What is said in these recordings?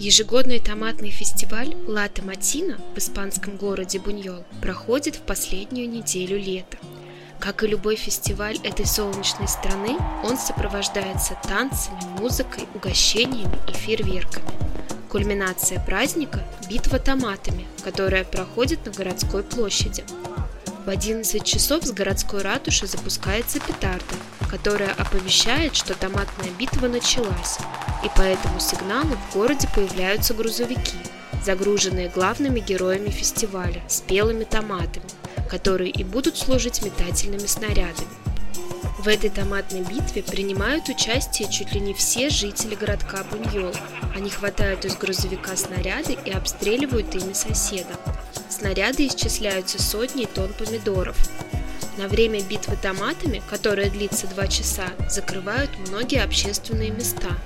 Ежегодный томатный фестиваль «Ла Томатина» в испанском городе Буньол проходит в последнюю неделю лета. Как и любой фестиваль этой солнечной страны, он сопровождается танцами, музыкой, угощениями и фейерверками. Кульминация праздника – битва томатами, которая проходит на городской площади. В 11 часов с городской ратуши запускается петарда, которая оповещает, что томатная битва началась, и по этому сигналу в городе появляются грузовики, загруженные главными героями фестиваля – спелыми томатами, которые и будут служить метательными снарядами. В этой томатной битве принимают участие чуть ли не все жители городка Буньол. Они хватают из грузовика снаряды и обстреливают ими соседа. Снаряды исчисляются сотней тонн помидоров. На время битвы томатами, которая длится два часа, закрывают многие общественные места –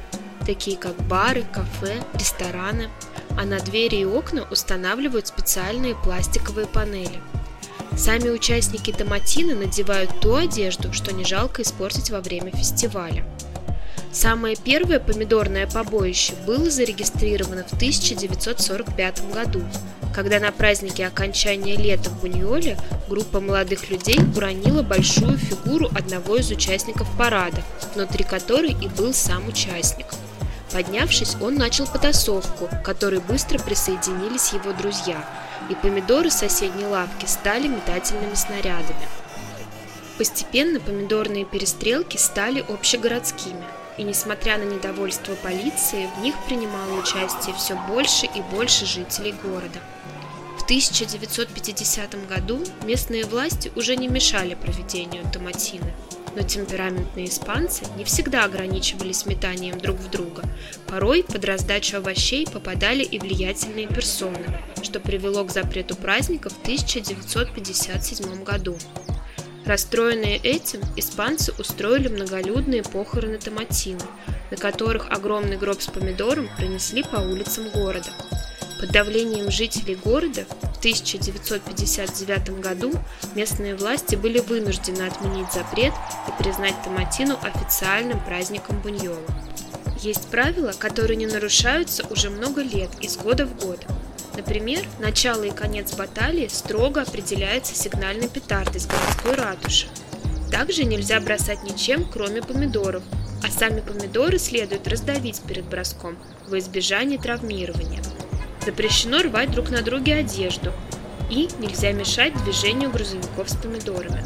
такие как бары, кафе, рестораны, а на двери и окна устанавливают специальные пластиковые панели. Сами участники Томатина надевают ту одежду, что не жалко испортить во время фестиваля. Самое первое помидорное побоище было зарегистрировано в 1945 году, когда на празднике окончания лета в Буньоле группа молодых людей уронила большую фигуру одного из участников парада, внутри которой и был сам участник – Поднявшись, он начал потасовку, к которой быстро присоединились его друзья, и помидоры соседней лавки стали метательными снарядами. Постепенно помидорные перестрелки стали общегородскими, и несмотря на недовольство полиции, в них принимало участие все больше и больше жителей города. В 1950 году местные власти уже не мешали проведению томатины – но темпераментные испанцы не всегда ограничивались метанием друг в друга. Порой под раздачу овощей попадали и влиятельные персоны, что привело к запрету праздника в 1957 году. Расстроенные этим, испанцы устроили многолюдные похороны Томатина, на которых огромный гроб с помидором пронесли по улицам города. Под давлением жителей города в 1959 году местные власти были вынуждены отменить запрет и признать Томатину официальным праздником Буньола. Есть правила, которые не нарушаются уже много лет, из года в год. Например, начало и конец баталии строго определяется сигнальной петардой с городской ратуши. Также нельзя бросать ничем, кроме помидоров, а сами помидоры следует раздавить перед броском во избежание травмирования. Запрещено рвать друг на друге одежду и нельзя мешать движению грузовиков с помидорами.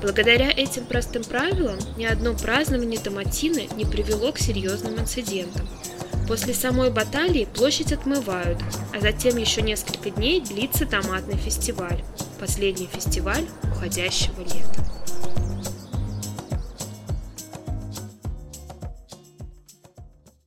Благодаря этим простым правилам ни одно празднование Томатины не привело к серьезным инцидентам. После самой баталии площадь отмывают, а затем еще несколько дней длится томатный фестиваль, последний фестиваль уходящего лета.